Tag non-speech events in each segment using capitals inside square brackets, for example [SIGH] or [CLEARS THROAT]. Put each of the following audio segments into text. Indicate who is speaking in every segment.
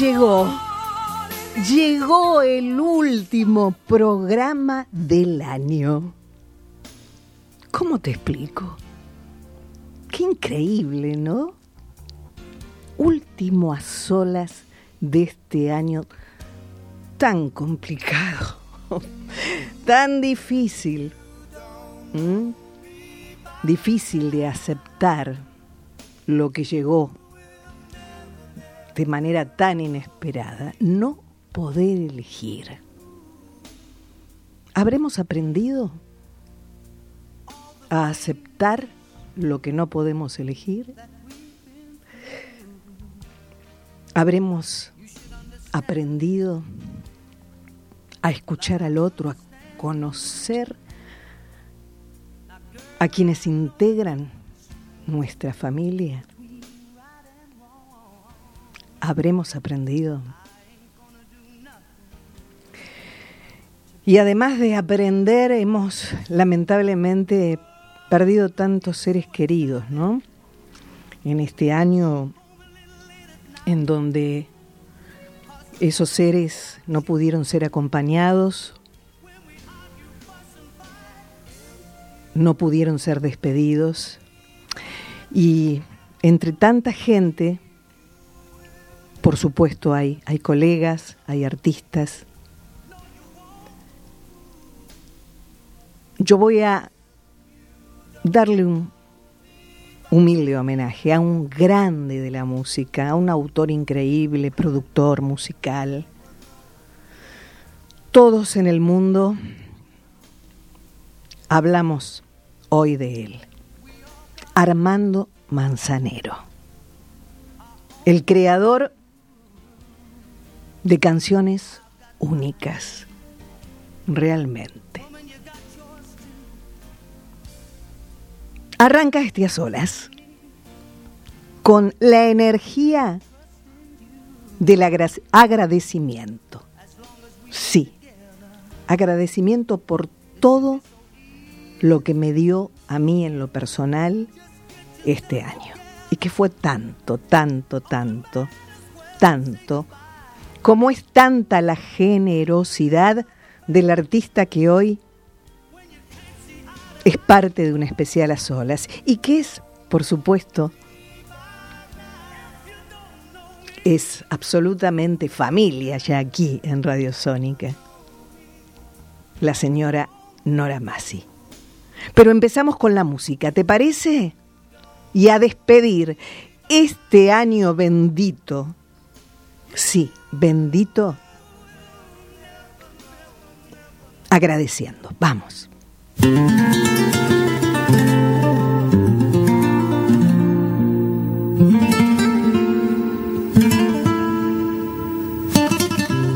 Speaker 1: Llegó, llegó el último programa del año. ¿Cómo te explico? Qué increíble, ¿no? Último a solas de este año tan complicado, [LAUGHS] tan difícil, difícil de aceptar lo que llegó de manera tan inesperada, no poder elegir. ¿Habremos aprendido a aceptar lo que no podemos elegir? ¿Habremos aprendido a escuchar al otro, a conocer a quienes integran nuestra familia? Habremos aprendido. Y además de aprender, hemos lamentablemente perdido tantos seres queridos, ¿no? En este año en donde esos seres no pudieron ser acompañados, no pudieron ser despedidos, y entre tanta gente, por supuesto hay, hay colegas, hay artistas. Yo voy a darle un humilde homenaje a un grande de la música, a un autor increíble, productor musical. Todos en el mundo hablamos hoy de él. Armando Manzanero, el creador de canciones únicas, realmente. Arranca este a solas con la energía del agradecimiento. Sí, agradecimiento por todo lo que me dio a mí en lo personal este año. Y que fue tanto, tanto, tanto, tanto cómo es tanta la generosidad del artista que hoy es parte de un especial a solas y que es, por supuesto, es absolutamente familia ya aquí en Radio Sónica, la señora Nora Massi. Pero empezamos con la música, ¿te parece? Y a despedir este año bendito, sí, bendito, agradeciendo. Vamos.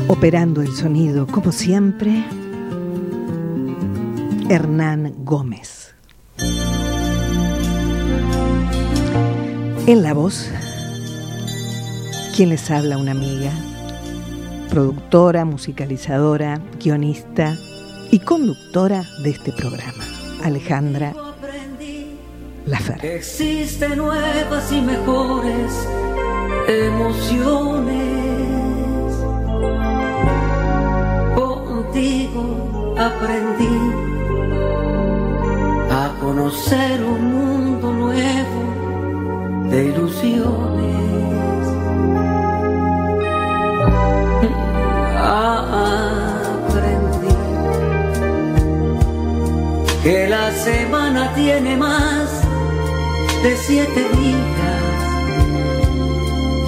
Speaker 1: Operando el sonido, como siempre, Hernán Gómez. En la voz, quien les habla una amiga, productora, musicalizadora, guionista y conductora de este programa, Alejandra Lafer.
Speaker 2: Existen nuevas y mejores emociones. Contigo aprendí a conocer un mundo nuevo de ilusiones. Semana tiene más de siete días,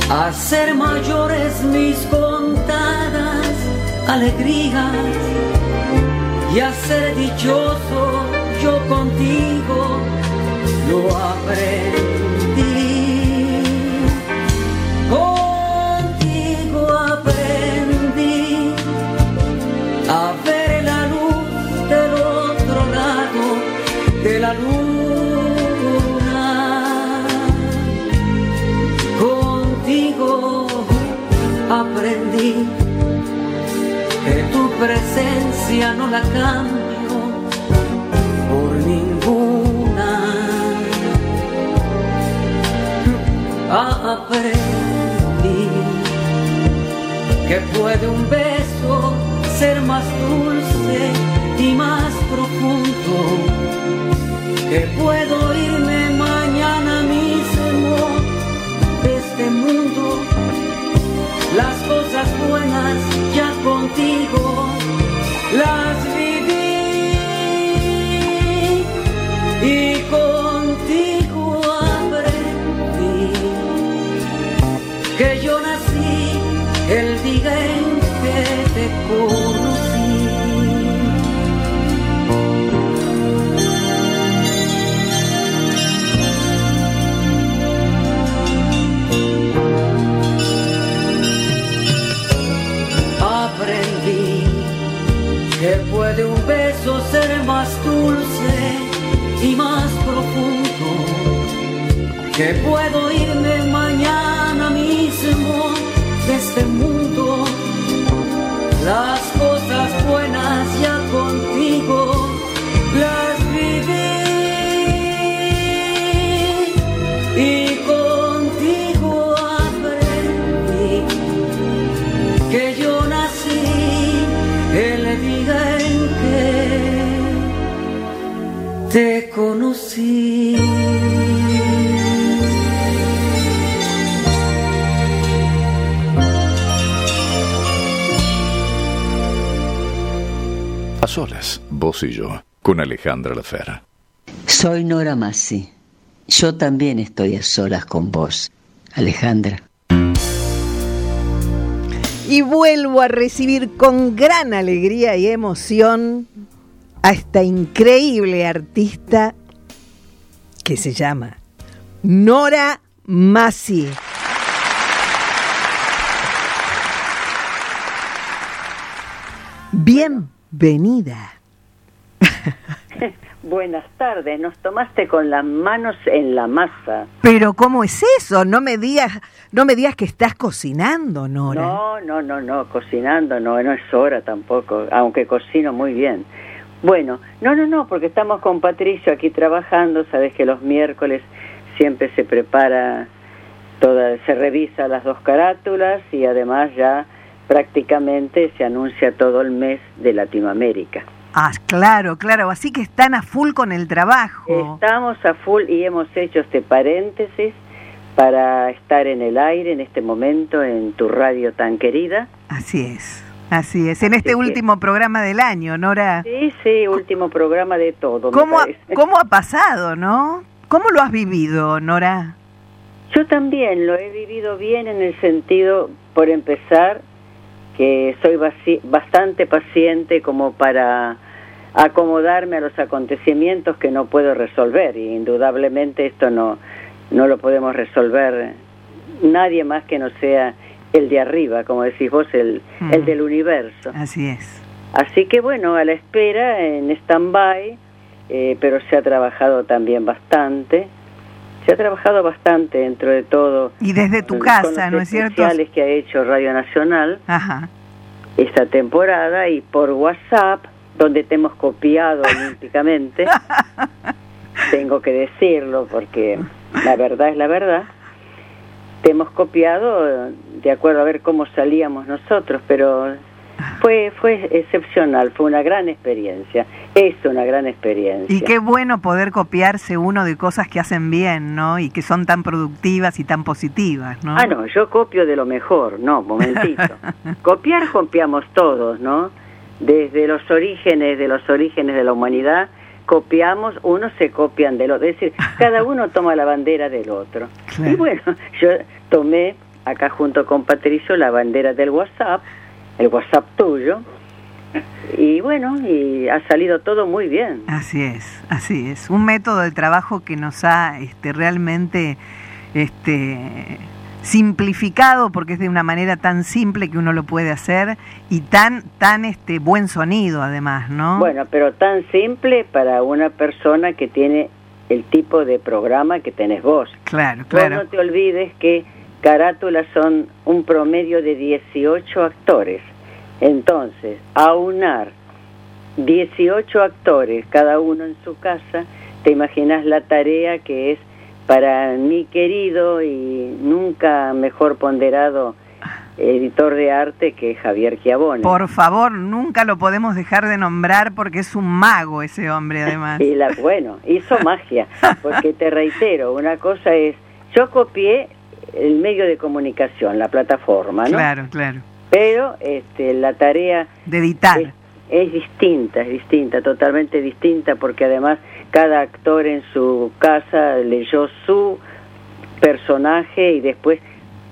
Speaker 2: a ser mayores mis contadas alegrías y a ser dichoso yo contigo lo aprendí. Presencia no la cambio por ninguna. Aprendí que puede un beso ser más dulce y más profundo, que puedo irme contigo. Las que puedo irme mañana mismo de este mundo.
Speaker 3: Vos y yo, con Alejandra Lafera.
Speaker 4: Soy Nora Massi. Yo también estoy a solas con vos, Alejandra.
Speaker 1: Y vuelvo a recibir con gran alegría y emoción a esta increíble artista que se llama Nora Massi. Bienvenida. [LAUGHS]
Speaker 5: Buenas tardes, nos tomaste con las manos en la masa.
Speaker 1: Pero ¿cómo es eso? No me digas, no me digas que estás cocinando, Nora.
Speaker 5: No, no, no, no, cocinando no, no es hora tampoco, aunque cocino muy bien. Bueno, no, no, no, porque estamos con Patricio aquí trabajando, sabes que los miércoles siempre se prepara toda, se revisa las dos carátulas y además ya prácticamente se anuncia todo el mes de Latinoamérica.
Speaker 1: Ah, claro, claro, así que están a full con el trabajo.
Speaker 5: Estamos a full y hemos hecho este paréntesis para estar en el aire en este momento en tu radio tan querida.
Speaker 1: Así es, así es. En este último programa del año, Nora.
Speaker 5: Sí, sí, último programa de todo.
Speaker 1: ¿Cómo, ha, [LAUGHS] ¿Cómo ha pasado, no? ¿Cómo lo has vivido, Nora?
Speaker 5: Yo también lo he vivido bien en el sentido, por empezar, que soy bastante paciente como para acomodarme a los acontecimientos que no puedo resolver y indudablemente esto no no lo podemos resolver nadie más que no sea el de arriba, como decís vos, el, mm. el del universo.
Speaker 1: Así es.
Speaker 5: Así que bueno, a la espera, en stand-by, eh, pero se ha trabajado también bastante. Se ha trabajado bastante dentro de todo.
Speaker 1: Y desde tu casa, ¿no es cierto?
Speaker 5: que ha hecho Radio Nacional
Speaker 1: Ajá.
Speaker 5: esta temporada y por WhatsApp, donde te hemos copiado [LAUGHS] olímpicamente. tengo que decirlo porque la verdad es la verdad. Te hemos copiado de acuerdo a ver cómo salíamos nosotros, pero fue fue excepcional, fue una gran experiencia, es una gran experiencia.
Speaker 1: Y qué bueno poder copiarse uno de cosas que hacen bien, ¿no? Y que son tan productivas y tan positivas, ¿no?
Speaker 5: Ah, no, yo copio de lo mejor, no, momentito. [LAUGHS] Copiar copiamos todos, ¿no? Desde los orígenes de los orígenes de la humanidad copiamos, unos se copian del otro, es decir, cada [LAUGHS] uno toma la bandera del otro. Y bueno, yo tomé acá junto con Patricio la bandera del WhatsApp, el WhatsApp tuyo, y bueno, y ha salido todo muy bien.
Speaker 1: Así es, así es. Un método de trabajo que nos ha este, realmente este, simplificado porque es de una manera tan simple que uno lo puede hacer y tan tan este buen sonido además, ¿no?
Speaker 5: Bueno, pero tan simple para una persona que tiene el tipo de programa que tenés vos.
Speaker 1: Claro, claro.
Speaker 5: Vos no te olvides que carátulas son un promedio de 18 actores. Entonces, aunar 18 actores, cada uno en su casa, te imaginas la tarea que es para mi querido y nunca mejor ponderado editor de arte que es Javier Chiavone.
Speaker 1: Por favor, nunca lo podemos dejar de nombrar porque es un mago ese hombre además. [LAUGHS]
Speaker 5: y la, bueno, hizo magia, porque te reitero, una cosa es, yo copié el medio de comunicación, la plataforma, ¿no?
Speaker 1: Claro, claro.
Speaker 5: Pero este, la tarea...
Speaker 1: De editar.
Speaker 5: Es, es distinta, es distinta, totalmente distinta, porque además cada actor en su casa leyó su personaje y después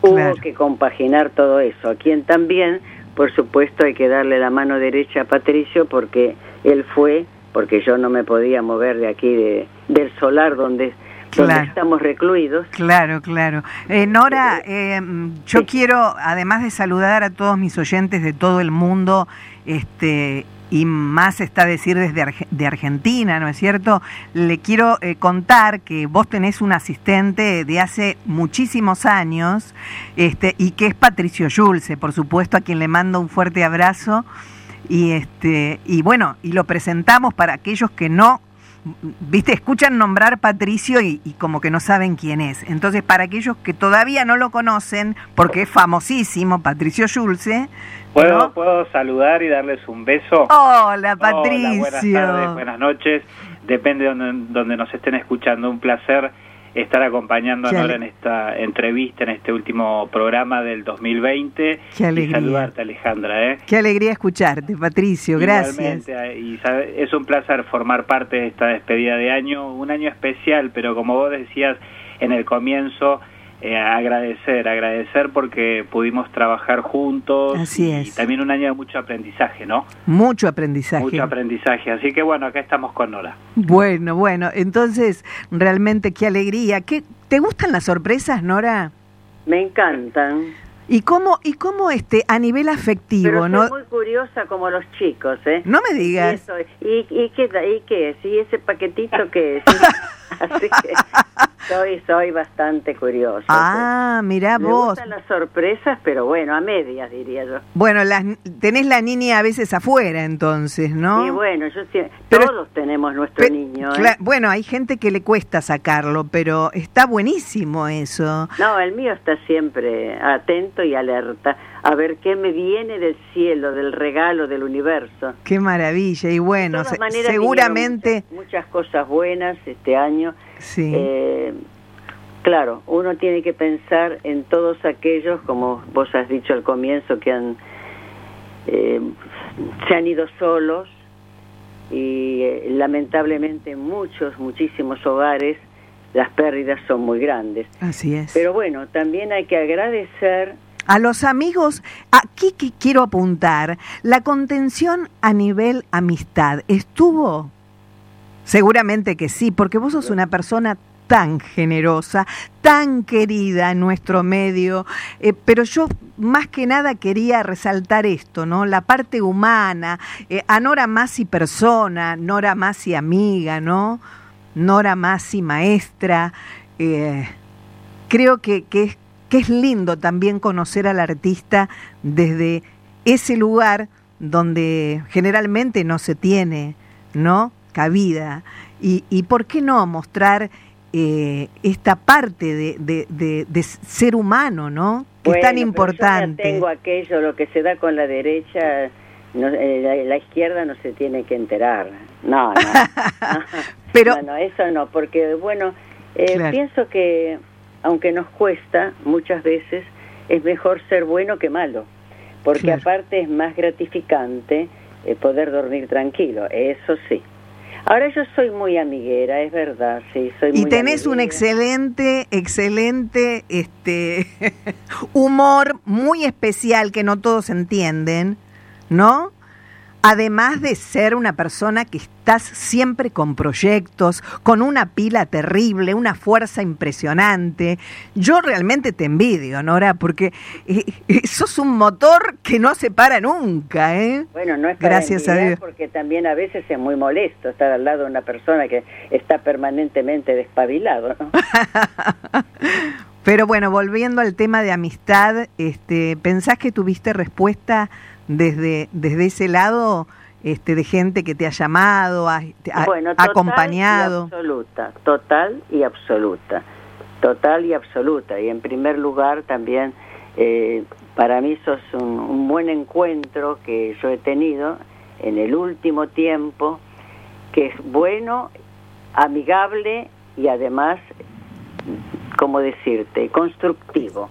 Speaker 5: hubo que compaginar todo eso. A quien también, por supuesto, hay que darle la mano derecha a Patricio porque él fue, porque yo no me podía mover de aquí, de, del solar donde, estamos recluidos.
Speaker 1: Claro, claro. Eh, Nora, eh, yo quiero, además de saludar a todos mis oyentes de todo el mundo, este y más está decir desde de Argentina, ¿no es cierto? Le quiero eh, contar que vos tenés un asistente de hace muchísimos años este, y que es Patricio Yulce, por supuesto, a quien le mando un fuerte abrazo. Y, este, y bueno, y lo presentamos para aquellos que no viste, escuchan nombrar Patricio y, como que no saben quién es. Entonces, para aquellos que todavía no lo conocen, porque es famosísimo, Patricio Schulze.
Speaker 6: ¿Puedo, ¿Puedo saludar y darles un beso?
Speaker 1: Hola, Patricio.
Speaker 6: buenas tardes, buenas noches. Depende de donde, donde nos estén escuchando. Un placer estar acompañando a Nora en esta entrevista, en este último programa del 2020.
Speaker 1: Qué alegría.
Speaker 6: Y saludarte, Alejandra. ¿eh?
Speaker 1: Qué alegría escucharte, Patricio. Gracias.
Speaker 6: Eh, y es un placer formar parte de esta despedida de año, un año especial, pero como vos decías en el comienzo, eh, agradecer, agradecer porque pudimos trabajar juntos.
Speaker 1: Así
Speaker 6: es. Y también un año de mucho aprendizaje, ¿no?
Speaker 1: Mucho aprendizaje.
Speaker 6: Mucho aprendizaje. Así que bueno, acá estamos con Nora.
Speaker 1: Bueno, bueno, entonces realmente qué alegría. ¿Qué, ¿Te gustan las sorpresas, Nora?
Speaker 5: Me encantan.
Speaker 1: ¿Y cómo, y cómo este, a nivel afectivo,
Speaker 5: Pero
Speaker 1: no?
Speaker 5: muy curiosa como los chicos, ¿eh?
Speaker 1: No me digas.
Speaker 5: ¿Y, y, qué, ¿Y qué es? ¿Y ese paquetito qué es? [LAUGHS] Así que soy, soy bastante curiosa.
Speaker 1: Ah, mira vos. Me
Speaker 5: gustan las sorpresas, pero bueno, a medias diría yo.
Speaker 1: Bueno, las, tenés la niña a veces afuera entonces, ¿no?
Speaker 5: Sí, bueno, yo todos tenemos nuestro niño. ¿eh?
Speaker 1: Bueno, hay gente que le cuesta sacarlo, pero está buenísimo eso.
Speaker 5: No, el mío está siempre atento y alerta a ver qué me viene del cielo, del regalo del universo.
Speaker 1: Qué maravilla, y bueno, seguramente...
Speaker 5: Muchas, cosas buenas este año.
Speaker 1: Sí.
Speaker 5: Eh, claro, uno tiene que pensar en todos aquellos, como vos has dicho al comienzo, que han, eh, se han ido solos y eh, lamentablemente muchos, muchísimos hogares las pérdidas son muy grandes.
Speaker 1: Así es.
Speaker 5: Pero bueno, también hay que agradecer
Speaker 1: a los amigos, aquí que quiero apuntar, la contención a nivel amistad, ¿estuvo? Seguramente que sí, porque vos sos una persona tan generosa, tan querida en nuestro medio, eh, pero yo más que nada quería resaltar esto, ¿no? La parte humana, eh, a Nora Masi persona, Nora Masi amiga, ¿no? Nora Masi maestra, eh, creo que, que es que es lindo también conocer al artista desde ese lugar donde generalmente no se tiene, ¿no? Cabida. Y, y por qué no mostrar eh, esta parte de, de, ser humano, ¿no? Que es tan importante.
Speaker 5: tengo aquello, lo que se da con la derecha, eh, la, izquierda no se tiene que enterar. No, no. [LAUGHS]
Speaker 1: Pero, [LAUGHS]
Speaker 5: no, eso no, porque bueno, eh, pienso que aunque nos cuesta muchas veces, es mejor ser bueno que malo, porque aparte es más gratificante eh, poder dormir tranquilo, eso sí. Ahora yo soy muy amiguera, es verdad, sí, soy
Speaker 1: Y tenés un excelente, excelente este [LAUGHS] humor muy especial que no todos entienden, ¿no? Además de ser una persona que estás siempre con proyectos, con una pila terrible, una fuerza impresionante, yo realmente te envidio, Nora, porque eh, eh, sos un motor que no se para nunca, ¿eh?
Speaker 5: Bueno, no es para Gracias a Dios. porque también a veces es muy molesto estar al lado de una persona que está permanentemente despabilado, ¿no? [LAUGHS]
Speaker 1: Pero bueno, volviendo al tema de amistad, este, ¿pensás que tuviste respuesta desde, desde ese lado este, de gente que te ha llamado, ha,
Speaker 5: bueno,
Speaker 1: acompañado?
Speaker 5: absoluta, total y absoluta, total y absoluta. Y en primer lugar también, eh, para mí sos un, un buen encuentro que yo he tenido en el último tiempo, que es bueno, amigable y además ¿cómo decirte? Constructivo.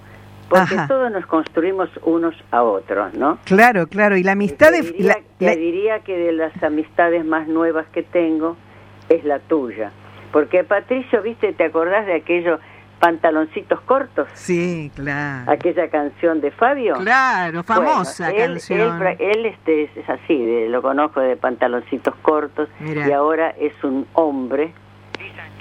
Speaker 5: Porque todos nos construimos unos a otros, ¿no?
Speaker 1: Claro, claro. Y la amistad...
Speaker 5: Te diría, diría que de las amistades más nuevas que tengo es la tuya. Porque Patricio, viste, ¿te acordás de aquellos pantaloncitos cortos?
Speaker 1: Sí, claro.
Speaker 5: Aquella canción de Fabio.
Speaker 1: Claro, famosa canción.
Speaker 5: Él, este, es, así, lo conozco de pantaloncitos cortos y ahora es un hombre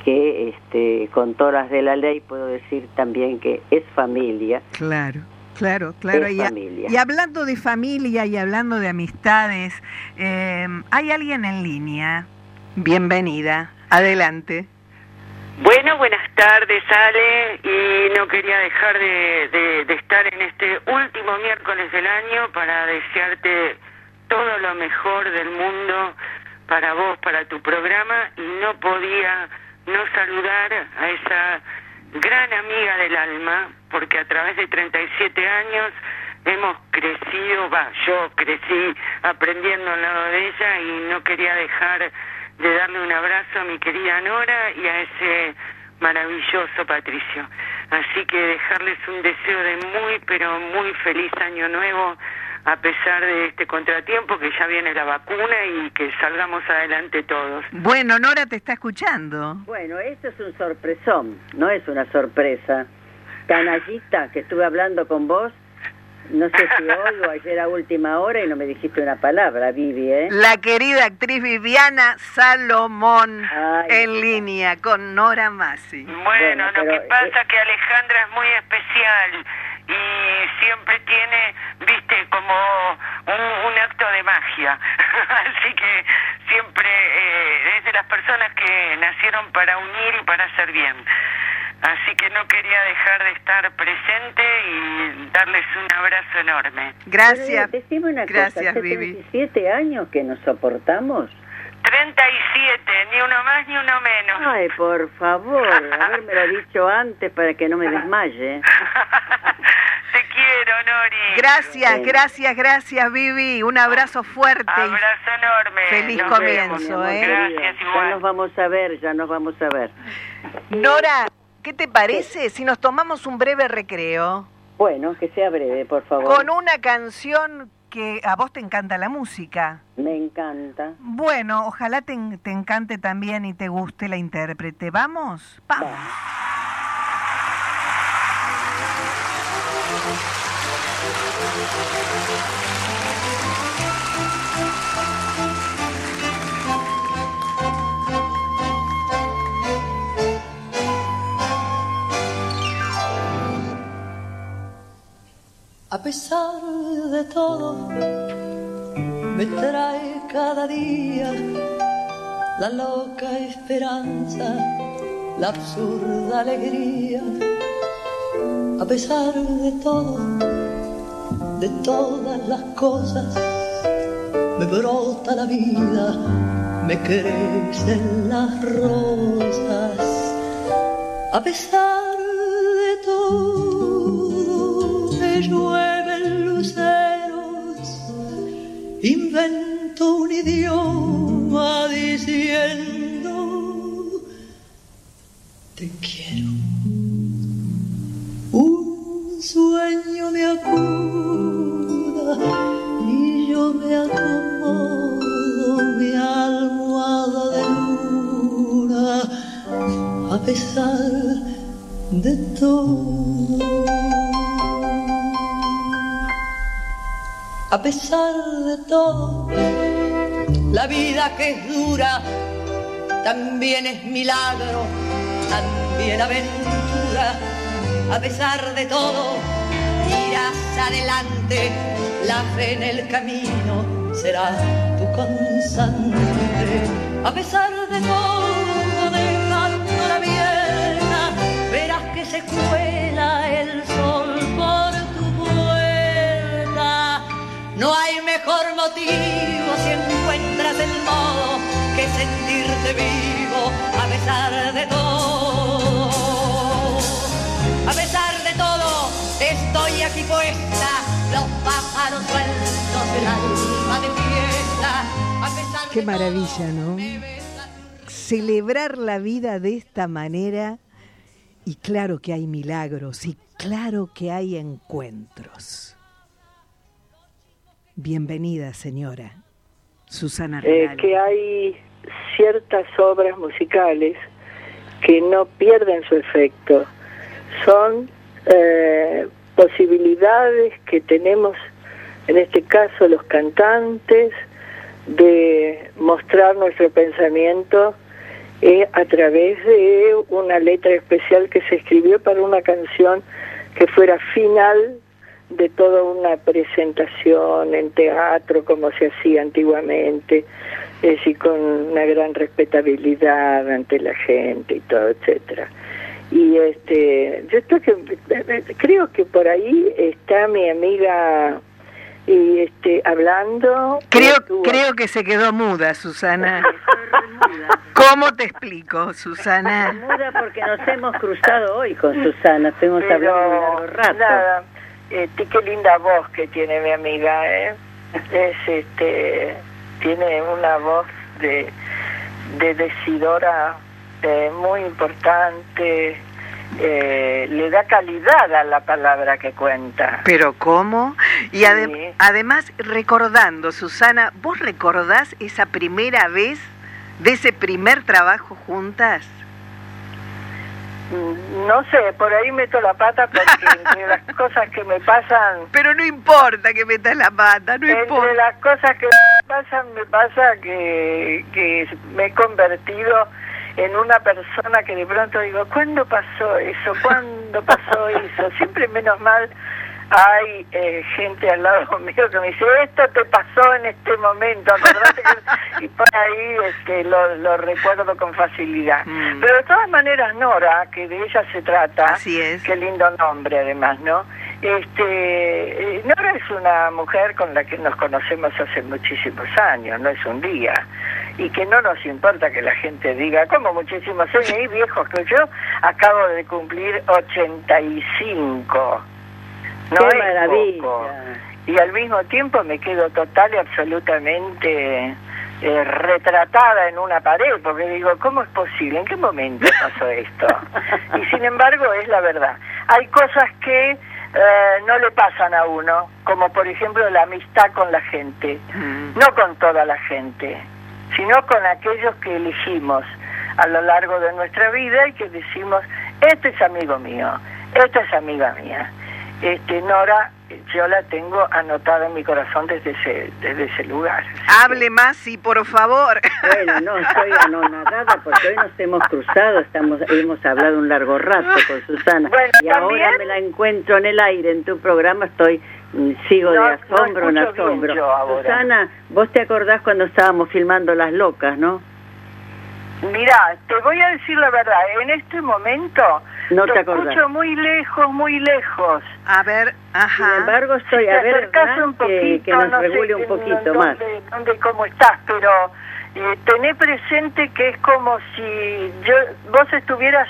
Speaker 5: que este, con todas de la ley puedo decir también que es familia.
Speaker 1: Claro. Claro, claro. y, y, hablando de familia y hablando de amistades, eh, hay alguien en línea. Bienvenida. Adelante.
Speaker 7: Bueno, buenas tardes, Ale. Y no quería dejar de, de estar en este último miércoles del año para desearte todo lo mejor del mundo para vos, para tu programa. Y no podía no saludar a esa gran amiga del alma, porque a través de 37 años hemos crecido, va, yo crecí aprendiendo al lado de ella y no quería dejar de darle un abrazo a mi querida Nora y a ese maravilloso Patricio. Así que dejarles un deseo de muy, pero muy feliz año nuevo a pesar de este contratiempo, que ya viene la vacuna y que salgamos adelante todos.
Speaker 1: Bueno, Nora te está escuchando.
Speaker 5: Bueno, esto es un sorpresón, no es una sorpresa. Canallita, que estuve hablando con vos, no sé si [LAUGHS] hoy o ayer a última hora y no me dijiste una palabra, Vivi, ¿eh?
Speaker 1: La querida actriz Viviana Salomón en línea con Nora Massi.
Speaker 7: Bueno, lo que pasa es que Alejandra es muy especial y siempre tiene, viste, como un, acto de magia. [LAUGHS] Así que siempre eh, es de las personas que nacieron para unir y para hacer bien. Así que no quería dejar de estar presente y darles un abrazo enorme.
Speaker 1: Gracias.
Speaker 5: Decime una Gracias, cosa, hace 17 años que nos soportamos.
Speaker 7: 37, ni uno más ni uno menos.
Speaker 5: Ay, por favor, haberme lo [LAUGHS] dicho antes para que no me desmaye. [LAUGHS]
Speaker 7: Te quiero, Nori.
Speaker 1: Gracias, gracias, gracias, Vivi. Un abrazo fuerte.
Speaker 7: Abrazo enorme.
Speaker 1: Feliz comienzo, ¿eh?
Speaker 7: Gracias,
Speaker 5: igual. Ya nos vamos a ver, ya nos vamos a ver.
Speaker 1: Nora, ¿qué te parece si nos tomamos un breve recreo?
Speaker 5: Bueno, que sea breve, por favor.
Speaker 1: Con una canción que a vos te encanta la música.
Speaker 5: Me encanta.
Speaker 1: Bueno, ojalá te, te encante también y te guste la intérprete. ¿Vamos? Vamos.
Speaker 8: A pesar de todo, me trae cada día la loca esperanza, la absurda alegría. A pesar de todo, de todas las cosas, me brota la vida, me crecen las rosas. A pesar invento un idioma diciendo, te quiero. Un sueño me acuda y yo me acomodo mi almohada de luna a pesar de todo. A pesar de todo, la vida que es dura también es milagro, también aventura. A pesar de todo, irás adelante, la fe en el camino será tu constante. A pesar
Speaker 1: Qué maravilla, ¿no? Celebrar la vida de esta manera y claro que hay milagros y claro que hay encuentros. Bienvenida, señora Susana
Speaker 9: eh,
Speaker 1: Real.
Speaker 9: que hay ciertas obras musicales que no pierden su efecto. Son eh, posibilidades que tenemos, en este caso los cantantes, de mostrar nuestro pensamiento eh, a través de una letra especial que se escribió para una canción que fuera final de toda una presentación en teatro como se hacía antiguamente, es decir, con una gran respetabilidad ante la gente y todo, etcétera. Y este, yo estoy que, creo que por ahí está mi amiga y este hablando.
Speaker 1: Creo, creo que se quedó muda, Susana. [LAUGHS] ¿Cómo te explico, Susana?
Speaker 5: Muda porque nos hemos cruzado hoy con Susana, estuvimos hablando un largo rato.
Speaker 9: nada, este, qué linda voz que tiene mi amiga, ¿eh? [LAUGHS] Es, este, tiene una voz de, de decidora eh, muy importante, eh, le da calidad a la palabra que cuenta.
Speaker 1: Pero ¿cómo? Y
Speaker 9: Sí.
Speaker 1: además recordando, Susana, ¿vos recordás esa primera vez de ese primer trabajo juntas?
Speaker 9: Mm, No sé, por ahí meto la pata porque [LAUGHS] entre las cosas que me pasan
Speaker 1: Pero no importa que metas la pata, no
Speaker 9: Entre
Speaker 1: importa.
Speaker 9: las cosas que me pasan, me pasa que, que me he convertido en una persona que de pronto digo, ¿cuándo pasó eso? ¿Cuándo pasó eso? Siempre menos mal hay eh, gente al lado [LAUGHS] mío que me dice, esto te pasó en este momento, acordate que-". [LAUGHS] y por ahí este, lo, lo recuerdo con facilidad.
Speaker 1: Mm.
Speaker 9: Pero de todas maneras, Nora, que de ella se trata,
Speaker 1: Así es.
Speaker 9: Qué lindo nombre, además, ¿no? Este, eh, Nora es una mujer con la que nos conocemos hace muchísimos años, no es un día. Y que no nos importa que la gente diga, como muchísimos años, y viejos que yo acabo de cumplir 85. No
Speaker 5: ¡Qué
Speaker 9: es
Speaker 5: maravilla!
Speaker 9: poco. Y al mismo tiempo me quedo total y absolutamente eh, retratada en una pared, porque digo, ¿cómo es posible? ¿En qué momento pasó esto? [LAUGHS] Y sin embargo es la verdad. Hay cosas que eh, no le pasan a uno, como por ejemplo la amistad con la gente,
Speaker 1: Mm.
Speaker 9: no con toda la gente, sino con aquellos que elegimos a lo largo de nuestra vida y que decimos, este es amigo mío, esta es amiga mía. Este, Nora, yo la tengo anotada en mi corazón desde ese, desde ese lugar.
Speaker 1: Hable más, sí, por favor.
Speaker 5: Bueno, no, estoy anonadada porque hoy nos hemos cruzado, estamos, hemos hablado un largo rato con Susana
Speaker 9: Bueno,
Speaker 5: y ahora me la encuentro en el aire en tu programa, estoy mm, sigo
Speaker 9: No-
Speaker 5: de
Speaker 9: no
Speaker 5: asombro en
Speaker 9: escucho bien
Speaker 5: asombro.
Speaker 9: yo ahora.
Speaker 5: Susana, vos te acordás cuando estábamos filmando Las Locas, ¿no?
Speaker 9: Mira, te voy a decir la verdad, en este momento
Speaker 5: No te acordás.
Speaker 9: escucho muy lejos, muy lejos.
Speaker 1: A ver, ajá.
Speaker 5: Sin embargo, estoy
Speaker 9: Si
Speaker 5: a
Speaker 9: te
Speaker 5: ver
Speaker 9: un
Speaker 5: que,
Speaker 9: poquito,
Speaker 5: que nos
Speaker 9: no sé
Speaker 5: regule un
Speaker 9: en
Speaker 5: poquito
Speaker 9: dónde,
Speaker 5: más.
Speaker 9: dónde, cómo estás, pero eh, tené presente que es como si yo vos estuvieras,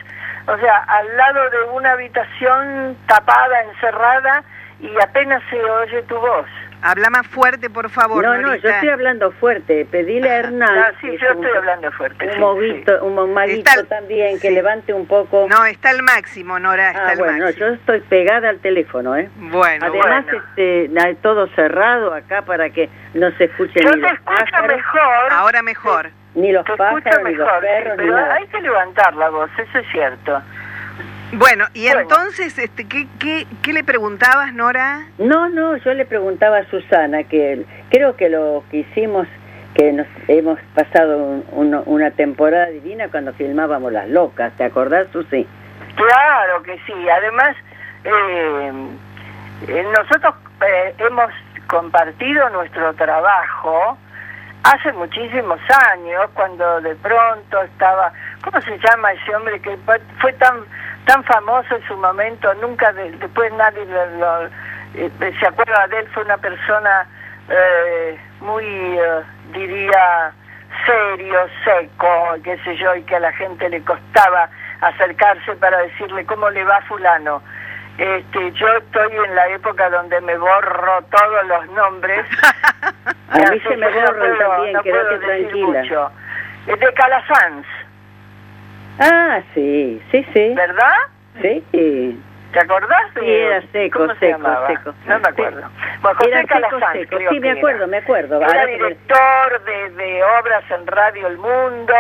Speaker 9: o sea, al lado de una habitación tapada, encerrada, y apenas se oye tu voz.
Speaker 1: Habla más fuerte, por favor.
Speaker 5: No, no, yo
Speaker 1: Norita.
Speaker 5: estoy hablando fuerte. Pedile a Hernán,
Speaker 9: Ah, sí,
Speaker 5: que
Speaker 9: yo
Speaker 5: un-
Speaker 9: estoy hablando fuerte.
Speaker 5: un
Speaker 9: sí,
Speaker 5: moguito, un maguito también, que
Speaker 1: sí.
Speaker 5: levante un poco.
Speaker 1: No, está al máximo, Nora, está
Speaker 5: ah,
Speaker 1: al
Speaker 5: bueno, no,
Speaker 1: máximo.
Speaker 5: yo estoy pegada al teléfono, ¿eh?
Speaker 1: Bueno,
Speaker 5: Además,
Speaker 9: bueno.
Speaker 5: este, hay todo cerrado acá para que no se escuchen
Speaker 9: Yo
Speaker 5: ni
Speaker 9: te
Speaker 5: los
Speaker 9: escucho
Speaker 5: pájaros,
Speaker 9: mejor.
Speaker 1: ahora mejor.
Speaker 5: ni los
Speaker 9: Te
Speaker 5: pájaros, ni los
Speaker 9: mejor, sí,
Speaker 5: perros, ni nada.
Speaker 9: hay que levantar la voz, eso es cierto.
Speaker 1: Bueno, y
Speaker 9: Bueno.
Speaker 1: entonces, este, ¿qué, qué, ¿qué le preguntabas, Nora?
Speaker 5: No, no, yo le preguntaba a Susana que creo que lo que hicimos, que nos hemos pasado un- una temporada divina cuando filmábamos Las Locas, ¿te acordás, Susi?
Speaker 9: Claro que sí. Además, eh, eh, nosotros eh, hemos compartido nuestro trabajo hace muchísimos años, cuando de pronto estaba, ¿cómo se llama ese hombre que fue tan tan famoso en su momento, nunca después nadie lo, eh, se acuerda de él, fue una persona eh, muy, eh, diría, serio, seco, qué sé yo, y que a la gente le costaba acercarse para decirle cómo le va fulano. Este, yo estoy en la época donde me borro todos los nombres. [LAUGHS]
Speaker 5: a mí se me borran también, no quédate tranquila. Mucho.
Speaker 9: Es de Calasanz.
Speaker 5: Ah, sí, sí, sí.
Speaker 9: ¿Verdad?
Speaker 5: Sí.
Speaker 9: ¿Te acordás?
Speaker 5: Sí, era seco, seco, seco.
Speaker 9: No me acuerdo. Bueno, José Calazán,
Speaker 5: sí, me acuerdo, me acuerdo.
Speaker 9: Era director de, de obras en Radio El Mundo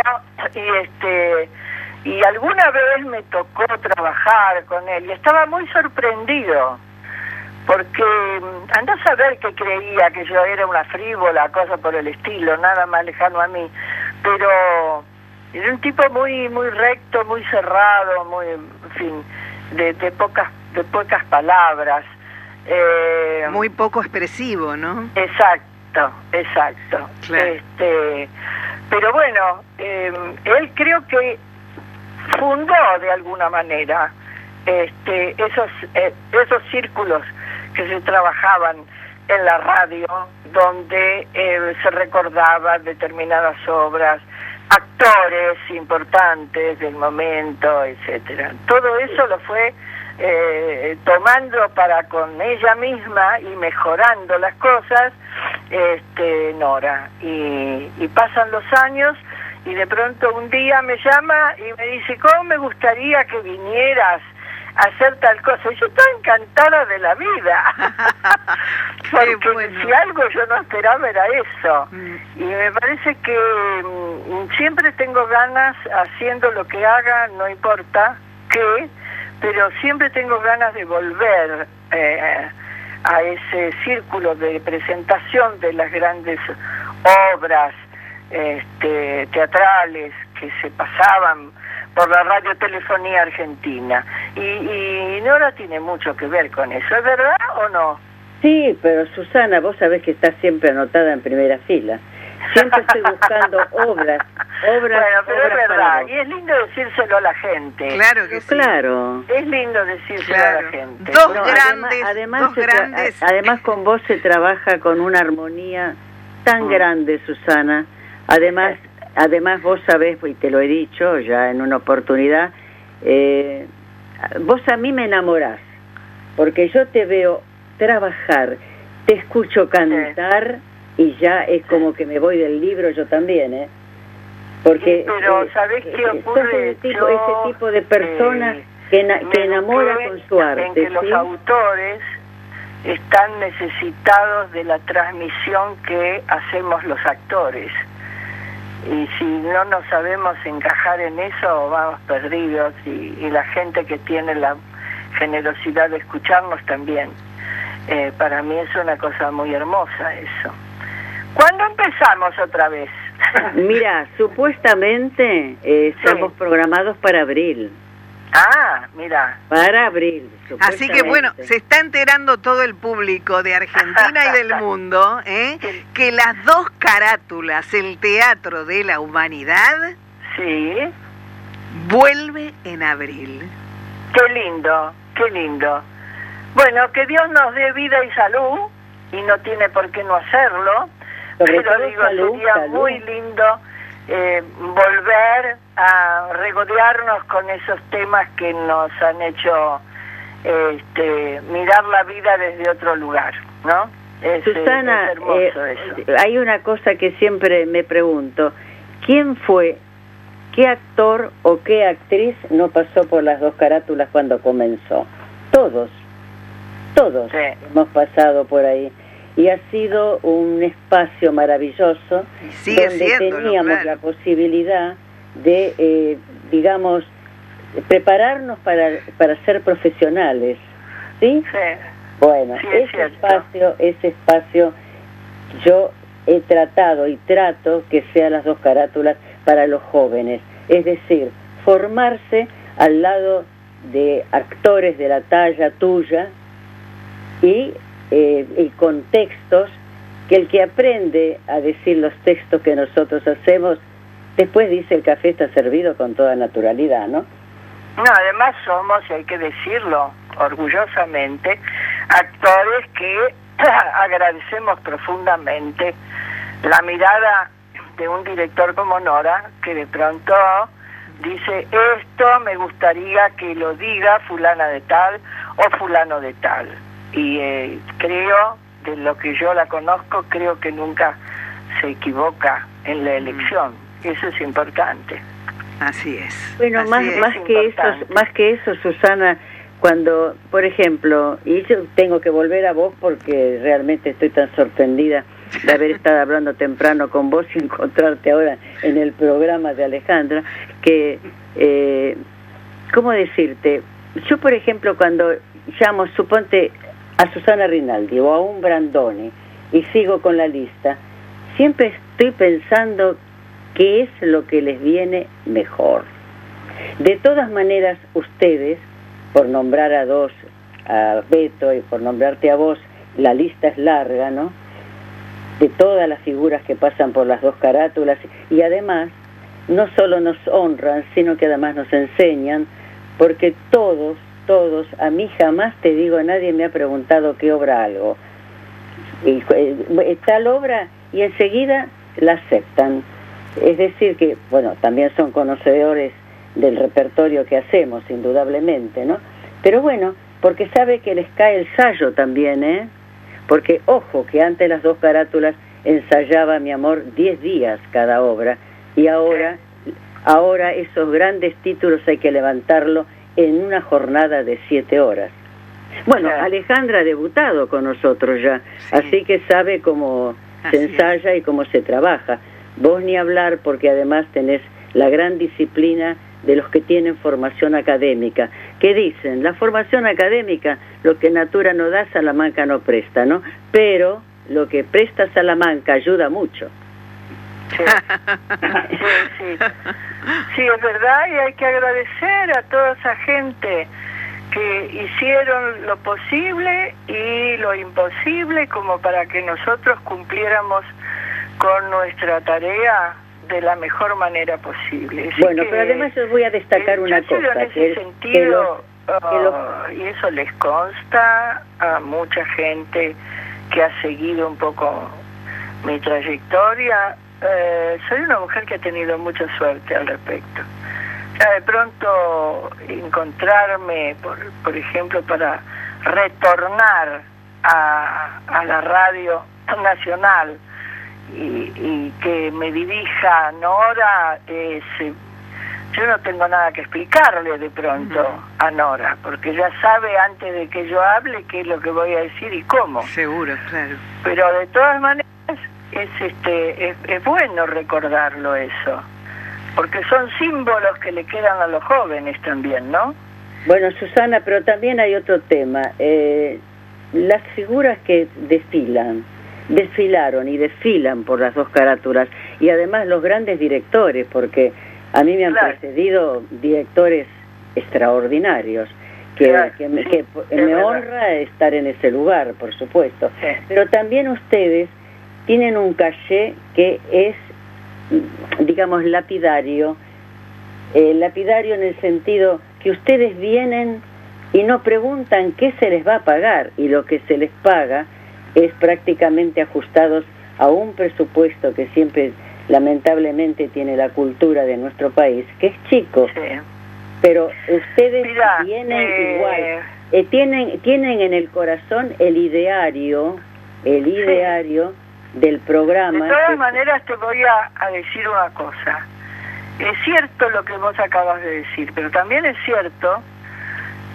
Speaker 9: y este y alguna vez me tocó trabajar con él y estaba muy sorprendido porque mm, anda a saber que creía que yo era una frívola, cosa por el estilo, nada más lejano a mí, pero era un tipo muy muy recto, muy cerrado, muy, en fin, de, de pocas de pocas palabras.
Speaker 1: Eh, muy poco expresivo, ¿no?
Speaker 9: Exacto, exacto. Este, pero bueno, eh, él creo que fundó de alguna manera este, esos eh, esos círculos que se trabajaban en la radio, donde se recordaban determinadas obras, actores importantes del momento, etcétera. Todo eso lo fue eh, tomando para con ella misma y mejorando las cosas, este, Nora. Y, y pasan los años y de pronto un día me llama y me dice, ¿cómo me gustaría que vinieras? Hacer tal cosa. Yo estoy encantada de la vida. [LAUGHS] [LAUGHS] Porque si algo yo no esperaba era eso. Mm. Y me parece que mm, siempre tengo ganas, haciendo lo que haga, no importa qué, pero siempre tengo ganas de volver eh, a ese círculo de presentación de las grandes obras este, teatrales que se pasaban por la radiotelefonía argentina. Y, y Nora tiene mucho que ver con eso, ¿es verdad o no?
Speaker 5: Sí, pero Susana, vos sabés que estás siempre anotada en primera fila. Siempre estoy buscando [LAUGHS] obras, obras.
Speaker 9: Bueno, pero es verdad, y es lindo decírselo a la gente.
Speaker 1: Claro que sí.
Speaker 5: Claro.
Speaker 9: Es lindo decírselo a la gente.
Speaker 1: Dos grandes, además, dos grandes.
Speaker 5: además con vos se trabaja con una armonía tan mm. grande, Susana. Además, además vos sabés, y te lo he dicho ya en una oportunidad, eh, vos a mí me enamorás, porque yo te veo trabajar, te escucho cantar y ya es como que me voy del libro yo también, ¿eh? Porque
Speaker 9: pero eh, ¿sabés qué eh, ocurre?
Speaker 5: Ese tipo, ese tipo de persona que, que enamora con su arte.
Speaker 9: En que los autores están necesitados de la transmisión que hacemos los actores y si no nos sabemos encajar en eso vamos perdidos y, la gente que tiene la generosidad de escucharnos también. Eh, para mí es una cosa muy hermosa eso. ¿Cuándo empezamos otra vez?
Speaker 5: Mira, supuestamente eh, [LAUGHS] estamos programados para abril.
Speaker 9: Ah, mira.
Speaker 5: Para abril.
Speaker 1: Así que bueno, se está enterando todo el público de Argentina y del [LAUGHS] mundo ¿eh? que las dos carátulas, el teatro de la humanidad,
Speaker 9: sí.
Speaker 1: vuelve en abril.
Speaker 9: Qué lindo, qué lindo. Bueno, que Dios nos dé vida y salud, y no tiene por qué no hacerlo, pero digo, sería muy lindo eh, volver a regodearnos con esos temas que nos han hecho este, mirar la vida desde otro lugar, ¿no?
Speaker 5: Susana, eh, hay una cosa que siempre me pregunto, ¿quién fue, qué actor o qué actriz no pasó por las dos carátulas cuando comenzó? Todos, todos hemos pasado por ahí y ha sido un espacio maravilloso donde teníamos la posibilidad de, eh, digamos, prepararnos para, para ser profesionales. ¿Sí? Bueno, ese espacio, ese espacio yo he tratado y trato que sean las dos carátulas para los jóvenes, es decir, formarse al lado de actores de la talla tuya y eh, y con textos que el que aprende a decir los textos que nosotros hacemos, después dice el café está servido con toda naturalidad, ¿no?
Speaker 9: No, además somos, y hay que decirlo orgullosamente, actores que [CLEARS THROAT] agradecemos profundamente la mirada de un director como Nora, que de pronto dice, esto me gustaría que lo diga fulana de tal o fulano de tal. Y eh, creo, de lo que yo la conozco, creo que nunca se equivoca en la elección. Eso es importante.
Speaker 1: Así es.
Speaker 5: Bueno, más, más que eso, más que eso, Susana, cuando, por ejemplo, y yo tengo que volver a vos porque realmente estoy tan sorprendida de haber [LAUGHS] estado hablando temprano con vos y encontrarte ahora en el programa de Alejandra, que, eh, ¿cómo decirte? Yo, por ejemplo, cuando llamo, suponte, a Susana Rinaldi o a un Brandone y sigo con la lista, siempre estoy pensando qué es lo que les viene mejor. De todas maneras, ustedes, por nombrar a dos, a Beto y por nombrarte a vos, la lista es larga, ¿no? De todas las figuras que pasan por las dos carátulas y además no solo nos honran, sino que además nos enseñan, porque todos, todos, a mí jamás te digo, nadie me ha preguntado qué obra algo. Y, eh, tal obra y enseguida la aceptan. Es decir, que, bueno, también son conocedores del repertorio que hacemos, indudablemente, ¿no? Pero bueno, porque sabe que les cae el sallo también, ¿eh? Porque, ojo, que antes las dos carátulas ensayaba, mi amor, diez días cada obra, y ahora, ahora esos grandes títulos hay que levantarlo en una jornada de siete horas. Bueno, Alejandra ha debutado con nosotros ya, así que sabe cómo se ensaya y cómo se trabaja. Vos ni hablar porque además tenés la gran disciplina de los que tienen formación académica, que dicen, la formación académica, lo que Natura no da, Salamanca no presta, ¿no? Pero lo que presta Salamanca ayuda mucho.
Speaker 9: Sí. sí, [LAUGHS] sí. es verdad y hay que agradecer a toda esa gente que hicieron lo posible y lo imposible como para que nosotros cumpliéramos con nuestra tarea de la mejor manera posible.
Speaker 5: bueno, pero además yo voy a destacar una cosa.
Speaker 9: En ese sentido, ah, y eso les consta a mucha gente que ha seguido un poco mi trayectoria, eh, soy una mujer que ha tenido mucha suerte al respecto. De pronto encontrarme, por, por ejemplo, para retornar a, a la radio nacional y, que me dirija Nora, es, yo no tengo nada que explicarle de pronto a Nora, porque ya sabe antes de que yo hable qué es lo que voy a decir y cómo.
Speaker 1: Seguro, claro.
Speaker 9: Pero de todas maneras es este es, bueno recordarlo eso, porque son símbolos que le quedan a los jóvenes también, ¿no?
Speaker 5: Bueno, Susana, pero también hay otro tema. Eh, las figuras que desfilan, desfilaron y desfilan por las dos carátulas y además los grandes directores, porque a mí me han precedido directores extraordinarios. Que, me, honra estar en ese lugar, por supuesto. Pero también ustedes tienen un caché que es, digamos, lapidario, eh, lapidario en el sentido que ustedes vienen y no preguntan qué se les va a pagar y lo que se les paga es prácticamente ajustados a un presupuesto que siempre lamentablemente tiene la cultura de nuestro país, que es chico. Pero ustedes tienen eh, igual, eh, tienen, tienen en el corazón el ideario, el ideario del programa.
Speaker 9: De todas maneras te voy a decir una cosa. Es cierto lo que vos acabas de decir, pero también es cierto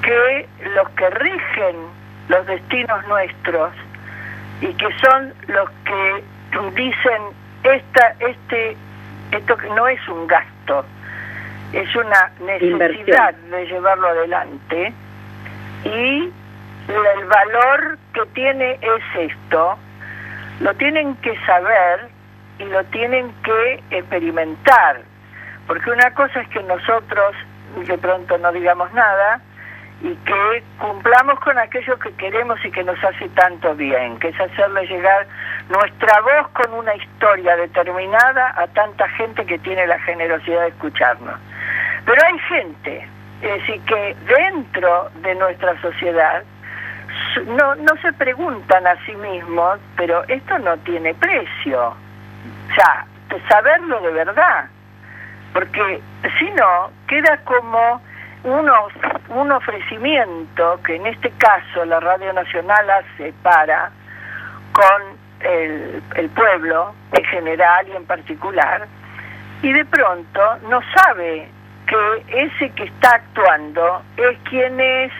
Speaker 9: que los que rigen los destinos nuestros y que son los que dicen esta este esto no es un gasto es una necesidad de llevarlo adelante y el valor que tiene es esto lo tienen que saber y lo tienen que experimentar porque una cosa es que nosotros de pronto no digamos nada y que cumplamos con aquello que queremos y que nos hace tanto bien, que es hacerle llegar nuestra voz con una historia determinada a tanta gente que tiene la generosidad de escucharnos. Pero hay gente Es decir, que dentro de nuestra sociedad no, no se preguntan a sí mismos, pero esto no tiene precio. O sea, saberlo de verdad. Porque si no, queda como uno, un ofrecimiento que en este caso la Radio Nacional hace para con el, el pueblo en general y en particular, y de pronto no sabe que ese que está actuando es quien es,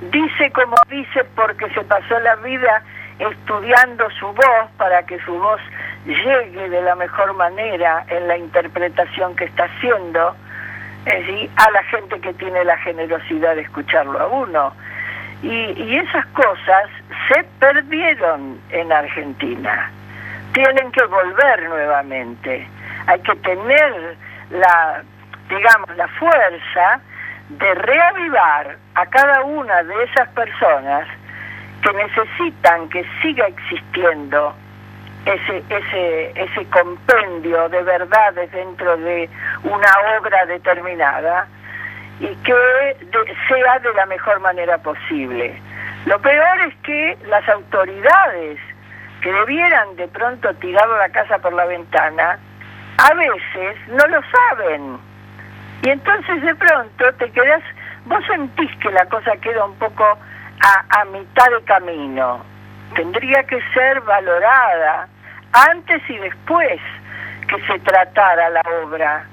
Speaker 9: dice como dice porque se pasó la vida estudiando su voz para que su voz llegue de la mejor manera en la interpretación que está haciendo a la gente que tiene la generosidad de escucharlo a uno. Y, y esas cosas se perdieron en Argentina. Tienen que volver nuevamente. Hay que tener la, digamos, la fuerza de reavivar a cada una de esas personas que necesitan que siga existiendo ese, ese, ese compendio de verdades dentro de una obra determinada y que sea de la mejor manera posible. Lo peor es que las autoridades que debieran de pronto tirar la casa por la ventana, a veces no lo saben. Y entonces de pronto te quedas, vos sentís que la cosa queda un poco a, a mitad de camino. Tendría que ser valorada antes y después que se tratara la obra.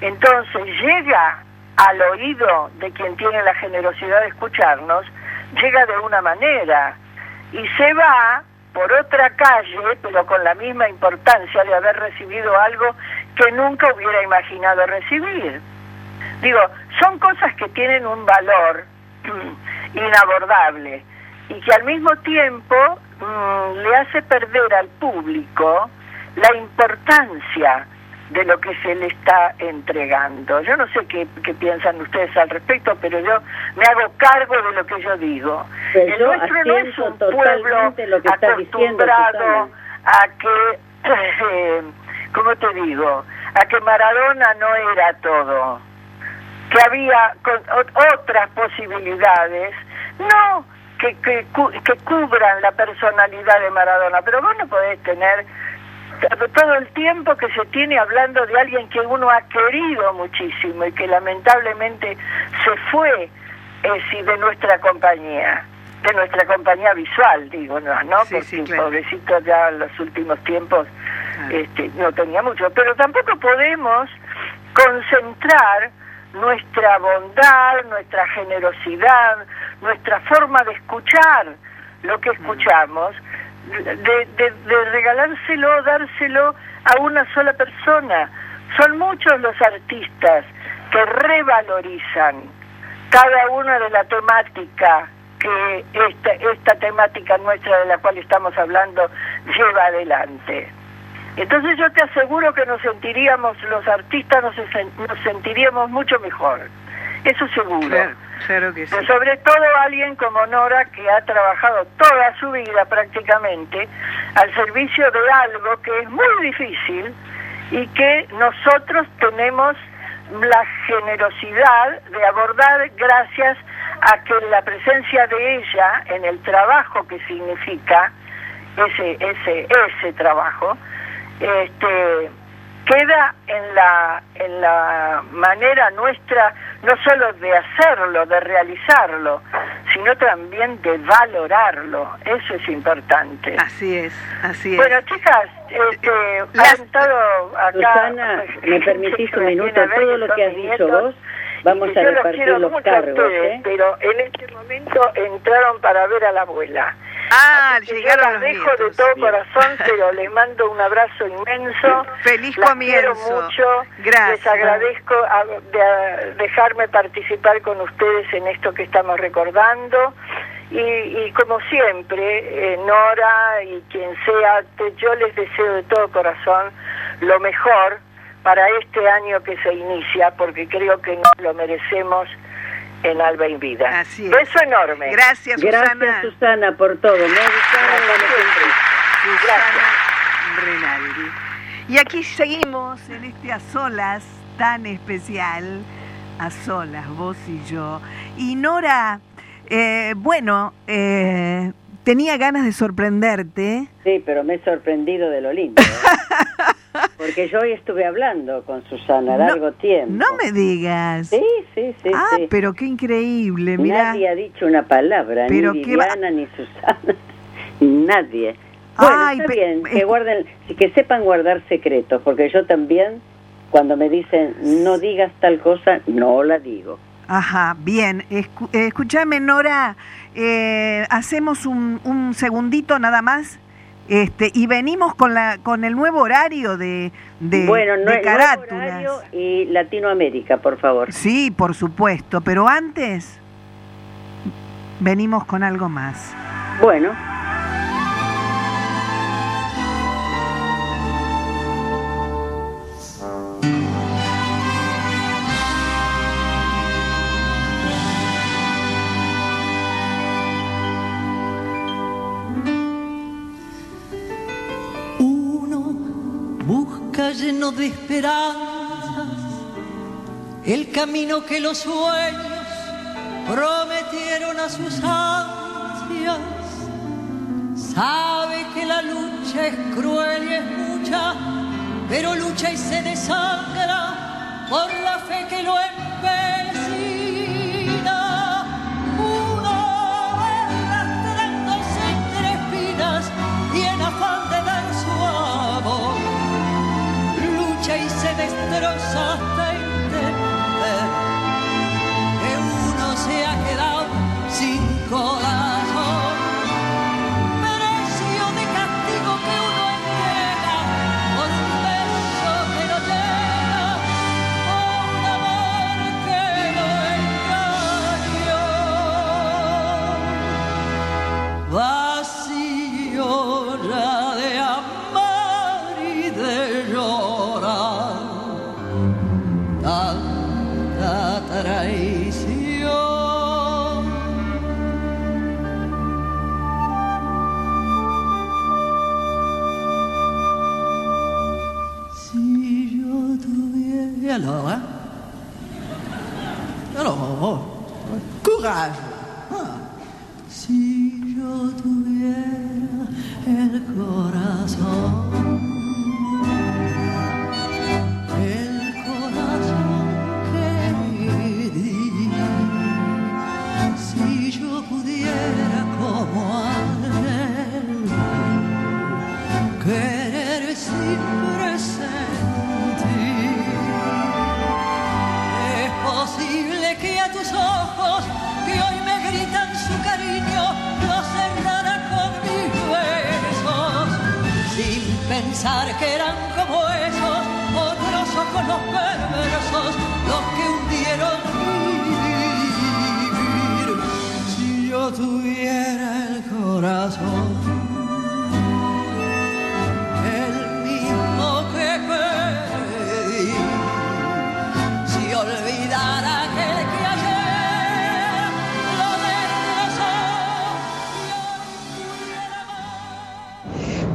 Speaker 9: Entonces llega al oído de quien tiene la generosidad de escucharnos, llega de una manera y se va por otra calle, pero con la misma importancia de haber recibido algo que nunca hubiera imaginado recibir. Digo, son cosas que tienen un valor inabordable y que al mismo tiempo mm, le hace perder al público la importancia de lo que se le está entregando. Yo no sé qué, piensan ustedes al respecto, pero yo me hago cargo de lo que yo digo.
Speaker 5: El nuestro no es un pueblo
Speaker 9: acostumbrado a que, [LAUGHS] eh, ¿cómo te digo? A que Maradona no era todo, que había otras posibilidades. No, que, que, que cubran la personalidad de Maradona, pero vos no podés tener todo el tiempo que se tiene hablando de alguien que uno ha querido muchísimo y que lamentablemente se fue eh, de nuestra compañía, de nuestra compañía visual, digo, no, ¿no? Porque pobrecito ya en los últimos tiempos este, no tenía mucho, pero tampoco podemos concentrar nuestra bondad, nuestra generosidad, nuestra forma de escuchar lo que escuchamos, de, de, regalárselo, dárselo a una sola persona. Son muchos los artistas que revalorizan cada una de la temática que esta, esta temática nuestra de la cual estamos hablando lleva adelante. Entonces yo te aseguro que nos sentiríamos, los artistas nos, nos sentiríamos mucho mejor. Eso seguro.
Speaker 1: Claro, que sí.
Speaker 9: sobre todo alguien como Nora que ha trabajado toda su vida prácticamente al servicio de algo que es muy difícil y que nosotros tenemos la generosidad de abordar gracias a que la presencia de ella en el trabajo que significa ese ese ese trabajo este queda en la en la manera nuestra no solo de hacerlo, de realizarlo, sino también de valorarlo. Eso es importante.
Speaker 1: Así es, así es.
Speaker 9: Bueno, chicas, este, han estado acá.
Speaker 5: Susana, ¿me permitís un minuto? Todo lo que has dicho vos, vamos a repartir los cargos. ¿eh?
Speaker 9: Pero en este momento entraron para ver a la abuela.
Speaker 1: Ah, llegaron los
Speaker 9: dejo de todo corazón, [LAUGHS] pero les mando un abrazo inmenso.
Speaker 1: Feliz comienzo.
Speaker 9: Quiero mucho.
Speaker 1: Gracias.
Speaker 9: Les agradezco de dejarme participar con ustedes en esto que estamos recordando. Y, como siempre, eh, Nora y quien sea, yo les deseo de todo corazón lo mejor para este año que se inicia, porque creo que nos lo merecemos en Alba y Vida.
Speaker 1: Así es.
Speaker 9: Beso enorme.
Speaker 1: Gracias, Susana.
Speaker 5: Gracias, Susana, por todo. Me
Speaker 1: Susana Renaldi. Y aquí seguimos en este a solas tan especial A solas, vos y yo. Y Nora, eh, bueno, eh, tenía ganas de sorprenderte.
Speaker 5: Sí, pero me he sorprendido de lo lindo. ¿eh? [LAUGHS] Porque yo hoy estuve hablando con Susana largo tiempo.
Speaker 1: No me digas.
Speaker 5: Sí, sí, sí.
Speaker 1: Ah, pero qué increíble, mira.
Speaker 5: Nadie ha dicho una palabra, pero ni Viviana ni Susana, [LAUGHS] nadie. Bueno, está bien, que guarden, que sepan guardar secretos, porque yo también, cuando me dicen no digas tal cosa, no la digo.
Speaker 1: Ajá, bien. escúchame, Nora, eh, hacemos un, un, segundito nada más este y venimos con la con el nuevo horario de, de,
Speaker 5: bueno, no, de horario y Latinoamérica, por favor.
Speaker 1: Sí, por supuesto, pero antes venimos con algo más.
Speaker 5: Bueno.
Speaker 8: Lleno de esperanzas, el camino que los sueños prometieron a sus ansias. Sabe que la lucha es cruel y es mucha, pero lucha y se desangra por la fe que lo empecina. Uno arrastrándose entre espinas y en afán se destroza hasta entender que uno se ha quedado sin corazón.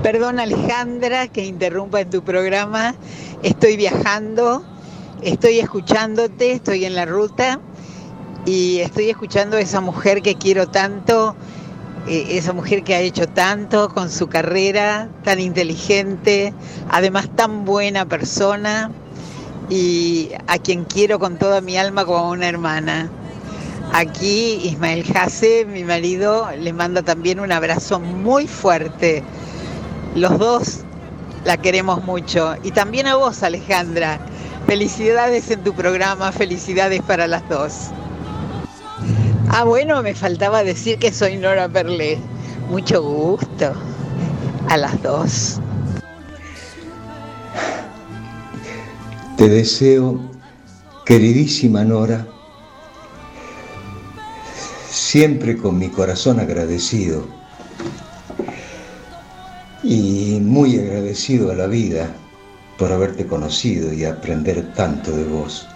Speaker 10: Perdón Alejandra que interrumpa en tu programa, estoy viajando, estoy escuchándote, estoy en la ruta y estoy escuchando a esa mujer que quiero tanto, eh, esa mujer que ha hecho tanto con su carrera, tan inteligente, además tan buena persona y a quien quiero con toda mi alma como una hermana. Aquí Ismael Jase, mi marido, le manda también un abrazo muy fuerte. Los dos la queremos mucho. Y también a vos, Alejandra. Felicidades en tu programa, felicidades para las dos. Ah, bueno, me faltaba decir que soy Nora Perlé. Mucho gusto. A las dos.
Speaker 11: Te deseo, queridísima Nora, siempre con mi corazón agradecido y muy agradecido a la vida por haberte conocido y aprender tanto de vos.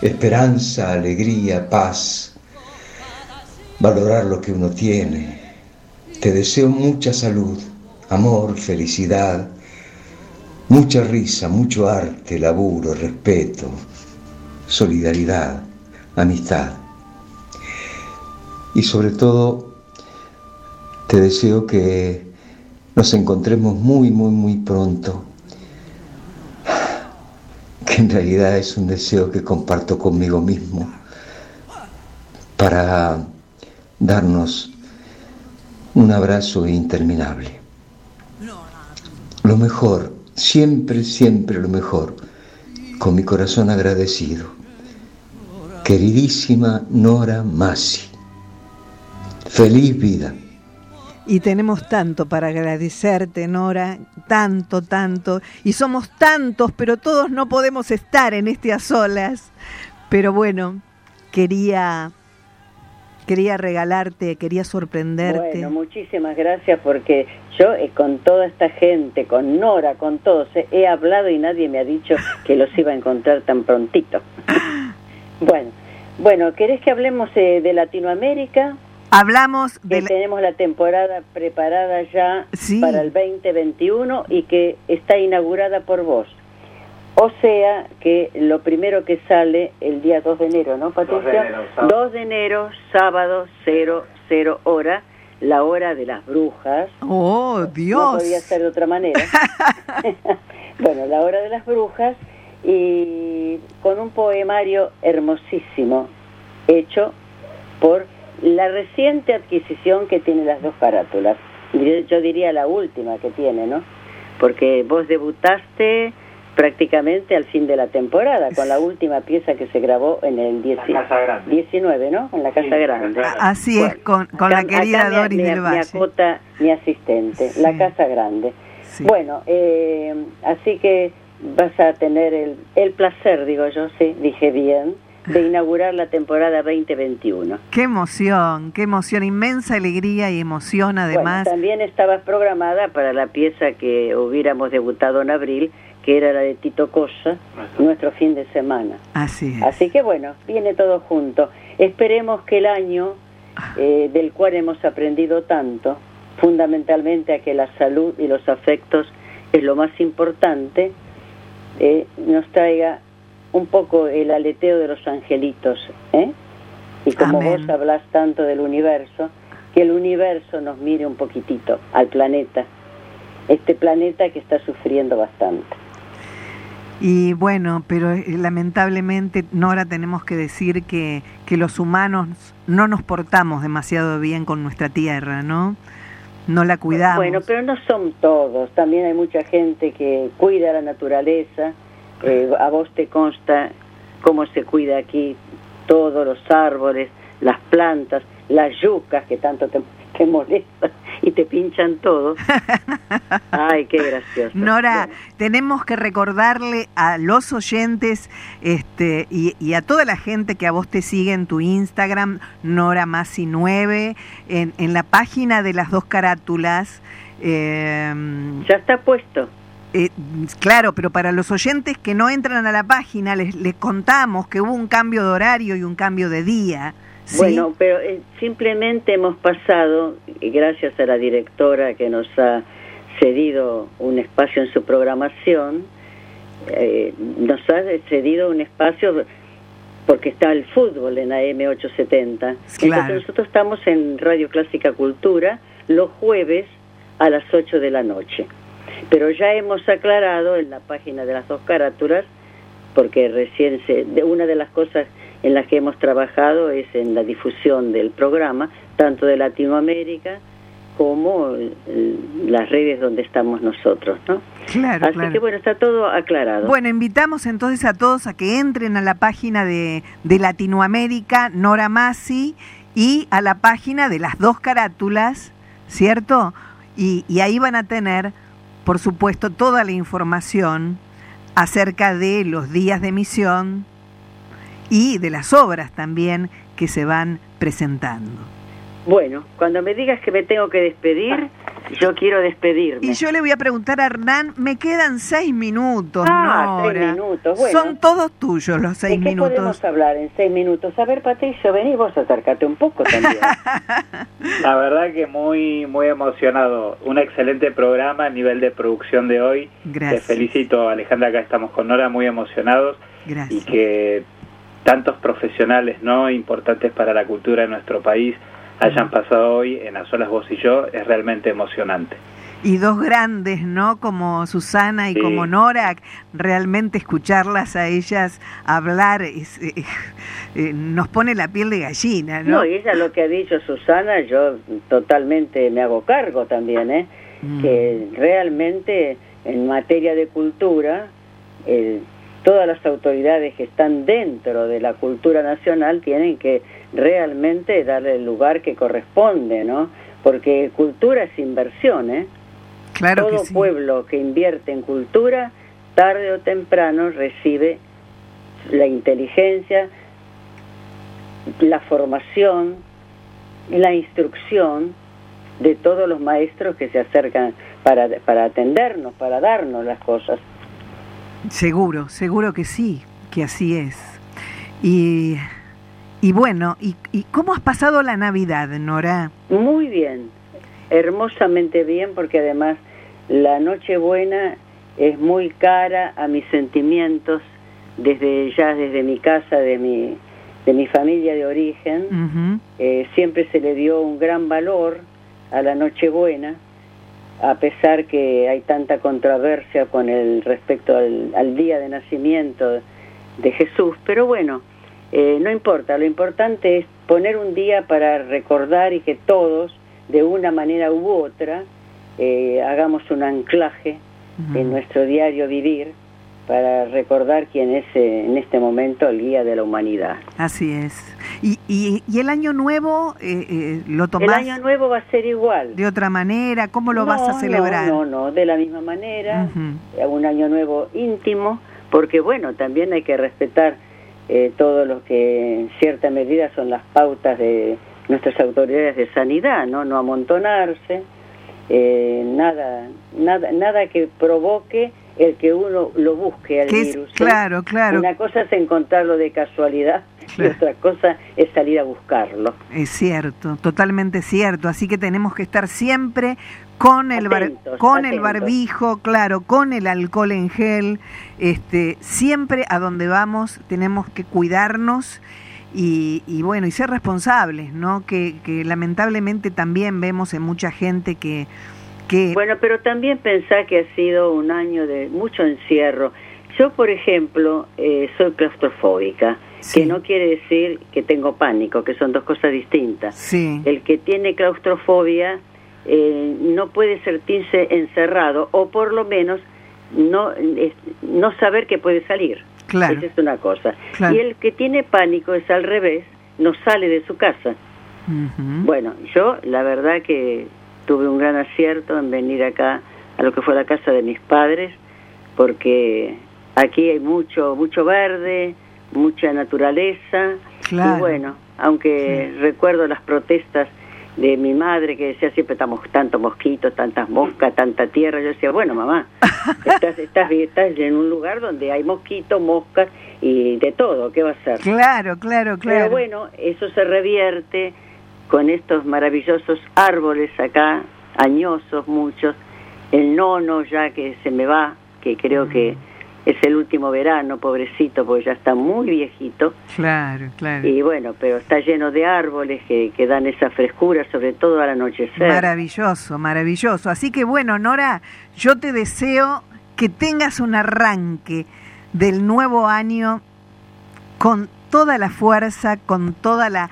Speaker 11: Esperanza, alegría, paz, valorar lo que uno tiene. Te deseo mucha salud, amor, felicidad, Mucha risa, mucho arte, laburo, respeto, solidaridad, amistad. Y sobre todo, te deseo que nos encontremos muy, muy, muy pronto. Que en realidad es un deseo que comparto conmigo mismo para darnos un abrazo interminable. Lo mejor, siempre, siempre lo mejor, con mi corazón agradecido. Queridísima Nora Masi, feliz vida.
Speaker 1: Y tenemos tanto para agradecerte, Nora, tanto, tanto. Y somos tantos, pero todos no podemos estar en este a solas. Pero bueno, quería quería regalarte, quería sorprenderte.
Speaker 5: Bueno, muchísimas gracias porque yo eh, con toda esta gente, con Nora, con todos, eh, he hablado y nadie me ha dicho que los iba a encontrar tan prontito. [LAUGHS] bueno, bueno, ¿querés que hablemos eh, de Latinoamérica?
Speaker 1: Hablamos
Speaker 5: de... Que tenemos la temporada preparada ya para el 2021 y que está inaugurada por vos. O sea que lo primero que sale el día 2 de enero, ¿no, Patricia? 2 de enero, sábado, 0, 0 hora, la hora de las brujas.
Speaker 1: ¡Oh, Dios!
Speaker 5: No podía ser de otra manera. [LAUGHS] [LAUGHS] bueno, la hora de las brujas y con un poemario hermosísimo hecho por la reciente adquisición que tiene las dos carátulas. Yo diría la última que tiene, ¿no? Porque vos debutaste prácticamente al fin de la temporada, con la última pieza que se grabó en el 19, ¿no? En la Casa Grande.
Speaker 1: Así es, con, la querida Doris del Valle.
Speaker 5: Mi acota, mi asistente, la Casa Grande. Bueno, eh, así que vas a tener el, el placer, digo yo, sí, dije bien, de inaugurar la temporada 2021.
Speaker 1: Qué emoción, qué emoción, inmensa alegría y emoción además.
Speaker 5: también estabas programada para la pieza que hubiéramos debutado en abril, que era la de Tito Cosa, nuestro fin de semana.
Speaker 1: Así es.
Speaker 5: Así que bueno, viene todo junto. Esperemos que el año eh, del cual hemos aprendido tanto, fundamentalmente a que la salud y los afectos es lo más importante, eh, nos traiga un poco el aleteo de los angelitos. ¿eh? Y como vos hablas tanto del universo, que el universo nos mire un poquitito al planeta, este planeta que está sufriendo bastante.
Speaker 1: Y bueno, pero eh, lamentablemente, Nora, tenemos que decir que, que los humanos no nos portamos demasiado bien con nuestra tierra, ¿no? No la cuidamos.
Speaker 5: Bueno, pero no son todos. También hay mucha gente que cuida la naturaleza. Eh, a vos te consta cómo se cuida aquí todos los árboles, las plantas, las yucas que tanto te, [LAUGHS] te molestan y te pinchan todo. [LAUGHS] Ay, qué gracioso.
Speaker 1: Nora, tenemos que recordarle a los oyentes este, y, a toda la gente que a vos te sigue en tu Instagram, Nora Masi 9, en, en la página de las dos carátulas.
Speaker 5: Em, ya está puesto.
Speaker 1: Eh, claro, pero para los oyentes que no entran a la página, les, les contamos que hubo un cambio de horario y un cambio de día.
Speaker 5: Bueno, pero eh, simplemente hemos pasado, gracias a la directora que nos ha cedido un espacio en su programación, eh, nos ha cedido un espacio porque está el fútbol en AM870. Entonces nosotros estamos en Radio Clásica Cultura los jueves a las 8 de la noche. Pero ya hemos aclarado en la página de las dos carátulas, porque recién se, de una de las cosas en las que hemos trabajado es en la difusión del programa, tanto de Latinoamérica como las redes donde estamos nosotros, ¿no?
Speaker 1: Claro,
Speaker 5: Así que bueno, está todo aclarado.
Speaker 1: Bueno, invitamos entonces a todos a que entren a la página de, de Latinoamérica, Nora Masi, y a la página de las dos carátulas, ¿cierto? Y, y ahí van a tener, por supuesto, toda la información acerca de los días de emisión, y de las obras también que se van presentando.
Speaker 5: Bueno, cuando me digas que me tengo que despedir, yo quiero despedirme.
Speaker 1: Y yo le voy a preguntar a Hernán, me quedan seis minutos,
Speaker 5: Ah,
Speaker 1: Nora.
Speaker 5: seis minutos, bueno.
Speaker 1: Son todos tuyos los seis
Speaker 5: ¿De qué
Speaker 1: minutos.
Speaker 5: podemos hablar en seis minutos? A ver, Patricio, vení vos, acércate un poco también. [LAUGHS]
Speaker 6: La verdad que muy muy emocionado. Un excelente programa a nivel de producción de hoy.
Speaker 1: Gracias.
Speaker 6: Te felicito, Alejandra, acá estamos con Nora muy emocionados
Speaker 1: Gracias.
Speaker 6: y que tantos profesionales no importantes para la cultura de nuestro país hayan pasado hoy en las olas vos y yo es realmente emocionante.
Speaker 1: Y dos grandes, ¿no? Como Susana y
Speaker 6: Sí.
Speaker 1: como Nora, realmente escucharlas a ellas hablar es, eh, eh, nos pone la piel de gallina, ¿no?
Speaker 5: No, y ella lo que ha dicho Susana, yo totalmente me hago cargo también, ¿eh?
Speaker 1: Mm.
Speaker 5: Que realmente en materia de cultura, eh, todas las autoridades que están dentro de la cultura nacional tienen que realmente darle el lugar que corresponde, ¿no? Porque cultura es inversión, ¿eh?
Speaker 1: Claro
Speaker 5: Todo
Speaker 1: que sí.
Speaker 5: pueblo que invierte en cultura, tarde o temprano recibe la inteligencia, la formación, la instrucción de todos los maestros que se acercan para, para atendernos, para darnos las cosas.
Speaker 1: Seguro, seguro que sí, que así es. Y, y bueno, y, ¿y cómo has pasado la Navidad, Nora?
Speaker 5: Muy bien, hermosamente bien, porque además la Nochebuena es muy cara a mis sentimientos desde ya desde mi casa, de mi, de mi familia de origen. Eh, siempre se le dio un gran valor a la Nochebuena, a pesar que hay tanta controversia con el respecto al, al día de nacimiento de Jesús, pero bueno, eh, no importa, lo importante es poner un día para recordar y que todos, de una manera u otra, eh, hagamos un anclaje en nuestro diario vivir para recordar quién es eh, en este momento el guía de la humanidad.
Speaker 1: Así es. ¿Y, y, y el año nuevo eh, eh, lo
Speaker 5: El
Speaker 1: tomás
Speaker 5: año nuevo va a ser igual.
Speaker 1: de otra manera? ¿Cómo lo vas a celebrar?
Speaker 5: No, no, no, de la misma manera, un año nuevo íntimo, porque bueno, también hay que respetar eh, todo lo que en cierta medida son las pautas de nuestras autoridades de sanidad, ¿no? No amontonarse, eh, nada, nada, nada que provoque el que uno lo busque al
Speaker 1: es-
Speaker 5: virus. ¿eh?
Speaker 1: claro, claro.
Speaker 5: Una cosa es encontrarlo de casualidad
Speaker 1: Claro.
Speaker 5: y otra cosa es salir a buscarlo.
Speaker 1: Es cierto, totalmente cierto. Así que tenemos que estar siempre con el bar-
Speaker 5: Atentos,
Speaker 1: con el barbijo, claro, con el alcohol en gel. Este, siempre a donde vamos tenemos que cuidarnos y, y bueno y ser responsables, ¿no? Que, que lamentablemente también vemos en mucha gente que que
Speaker 5: Bueno, pero también pensá que ha sido un año de mucho encierro. Yo, por ejemplo, eh, soy claustrofóbica,
Speaker 1: Sí.
Speaker 5: que no quiere decir que tengo pánico, que son dos cosas distintas.
Speaker 1: sí,
Speaker 5: El que tiene claustrofobia eh, no puede sentirse encerrado o por lo menos no, es- no saber que puede salir.
Speaker 1: claro,
Speaker 5: Esa es una cosa.
Speaker 1: Claro.
Speaker 5: Y el que tiene pánico es al revés, no sale de su casa. Bueno, yo la verdad que tuve un gran acierto en venir acá a lo que fue la casa de mis padres, porque aquí hay mucho, mucho verde, mucha naturaleza,
Speaker 1: Claro.
Speaker 5: y bueno, aunque recuerdo las protestas de mi madre que decía siempre estamos tantos mosquitos, tantas moscas, tanta tierra, yo decía, bueno mamá, [LAUGHS] estás, estás, estás en un lugar donde hay mosquitos, moscas y de todo, ¿qué va a ser?
Speaker 1: claro, claro, claro.
Speaker 5: Pero bueno, eso se revierte con estos maravillosos árboles acá, añosos muchos, el nono ya que se me va, que creo que es el último verano, pobrecito, porque ya está muy viejito,
Speaker 1: Claro, claro.
Speaker 5: y bueno, pero está lleno de árboles que, que dan esa frescura, sobre todo al anochecer.
Speaker 1: Maravilloso, maravilloso. Así que bueno, Nora, yo te deseo que tengas un arranque del nuevo año con toda la fuerza, con toda la...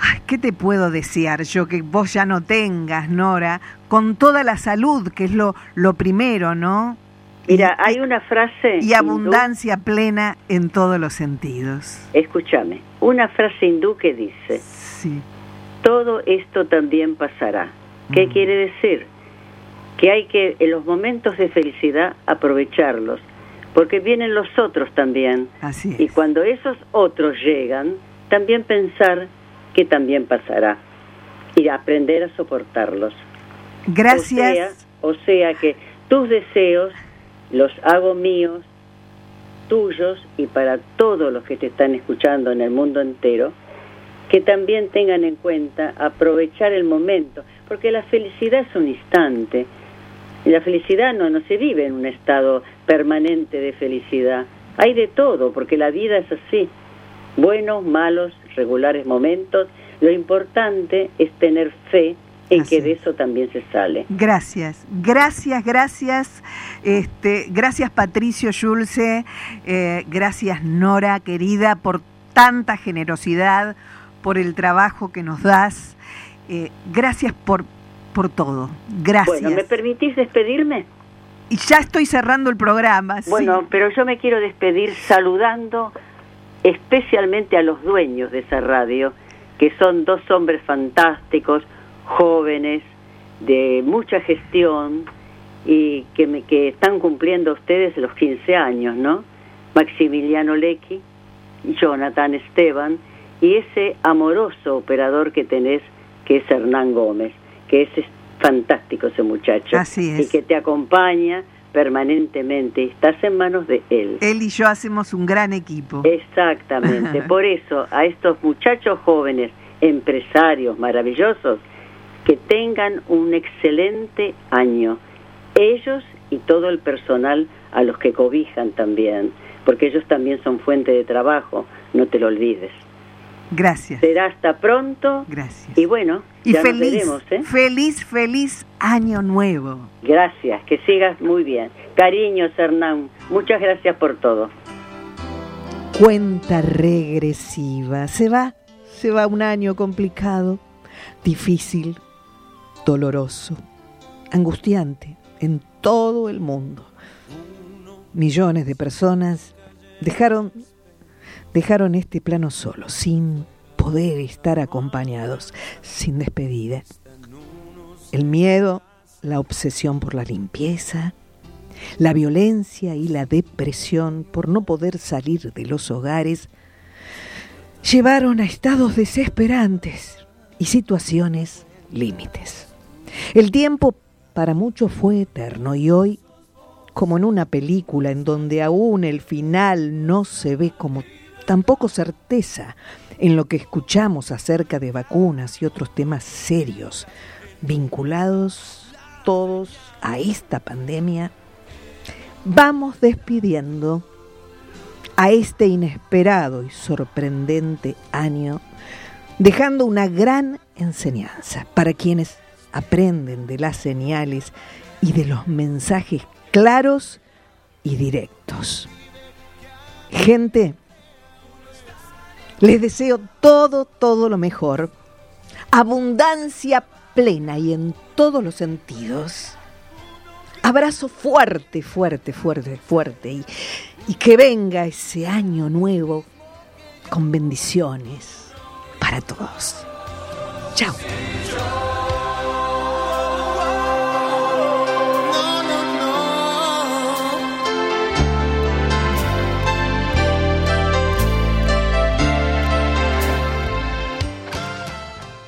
Speaker 1: Ay, ¿Qué te puedo desear yo que vos ya no tengas, Nora? Con toda la salud, que es lo, lo primero, ¿no?
Speaker 5: Mira, hay una frase...
Speaker 1: Y
Speaker 5: hindú-
Speaker 1: abundancia plena en todos los sentidos.
Speaker 5: Escúchame, una frase hindú que dice...
Speaker 1: Sí.
Speaker 5: todo esto también pasará. ¿Qué
Speaker 1: Mm.
Speaker 5: quiere decir? Que hay que en los momentos de felicidad aprovecharlos, porque vienen los otros también.
Speaker 1: Así
Speaker 5: Y
Speaker 1: es.
Speaker 5: cuando esos otros llegan, también pensar que también pasará y aprender a soportarlos.
Speaker 1: Gracias.
Speaker 5: O sea, que tus deseos los hago míos, tuyos y para todos los que te están escuchando en el mundo entero, que también tengan en cuenta aprovechar el momento, porque la felicidad es un instante. La felicidad no, no se vive en un estado permanente de felicidad. Hay de todo, porque la vida es así. Buenos, malos, regulares momentos. Lo importante es tener fe en que de eso también se sale.
Speaker 1: Gracias, gracias, gracias. Este, gracias Patricio Schulze, eh, gracias Nora, querida, por tanta generosidad, por el trabajo que nos das. Eh, gracias por, por todo. Gracias.
Speaker 5: Bueno, ¿me permitís despedirme?
Speaker 1: Y ya estoy cerrando el programa.
Speaker 5: Bueno, pero yo me quiero despedir saludando especialmente a los dueños de esa radio, que son dos hombres fantásticos, jóvenes, de mucha gestión y que, me, que están cumpliendo ustedes los 15 años, ¿no? Maximiliano Lecky, Jonathan Esteban y ese amoroso operador que tenés, que es Hernán Gómez, que es fantástico ese muchacho.
Speaker 1: Así es.
Speaker 5: Y que te acompaña permanentemente, estás en manos de él.
Speaker 1: Él y yo hacemos un gran equipo.
Speaker 5: Exactamente, [LAUGHS] por eso a estos muchachos jóvenes, empresarios maravillosos, que tengan un excelente año, ellos y todo el personal a los que cobijan también, porque ellos también son fuente de trabajo, no te lo olvides.
Speaker 1: Gracias.
Speaker 5: Será hasta pronto.
Speaker 1: Gracias.
Speaker 5: Y bueno,
Speaker 1: y
Speaker 5: ya
Speaker 1: feliz,
Speaker 5: nos veremos, ¿eh?
Speaker 1: feliz, feliz año nuevo.
Speaker 5: Gracias, que sigas muy bien. Cariños, Hernán. Muchas gracias por todo.
Speaker 1: Cuenta regresiva. Se va, se va un año complicado, difícil, doloroso, angustiante en todo el mundo. Millones de personas dejaron dejaron este plano solo, sin poder estar acompañados, sin despedida. El miedo, la obsesión por la limpieza, la violencia y la depresión por no poder salir de los hogares llevaron a estados desesperantes y situaciones límites. El tiempo para muchos fue eterno y hoy, como en una película en donde aún el final no se ve como tampoco certeza en lo que escuchamos acerca de vacunas y otros temas serios vinculados todos a esta pandemia, vamos despidiendo a este inesperado y sorprendente año, dejando una gran enseñanza para quienes aprenden de las señales y de los mensajes claros y directos. Gente, les deseo todo, todo lo mejor. Abundancia plena y en todos los sentidos. Abrazo fuerte, fuerte, fuerte, fuerte. Y, y que venga ese año nuevo con bendiciones para todos. Chao.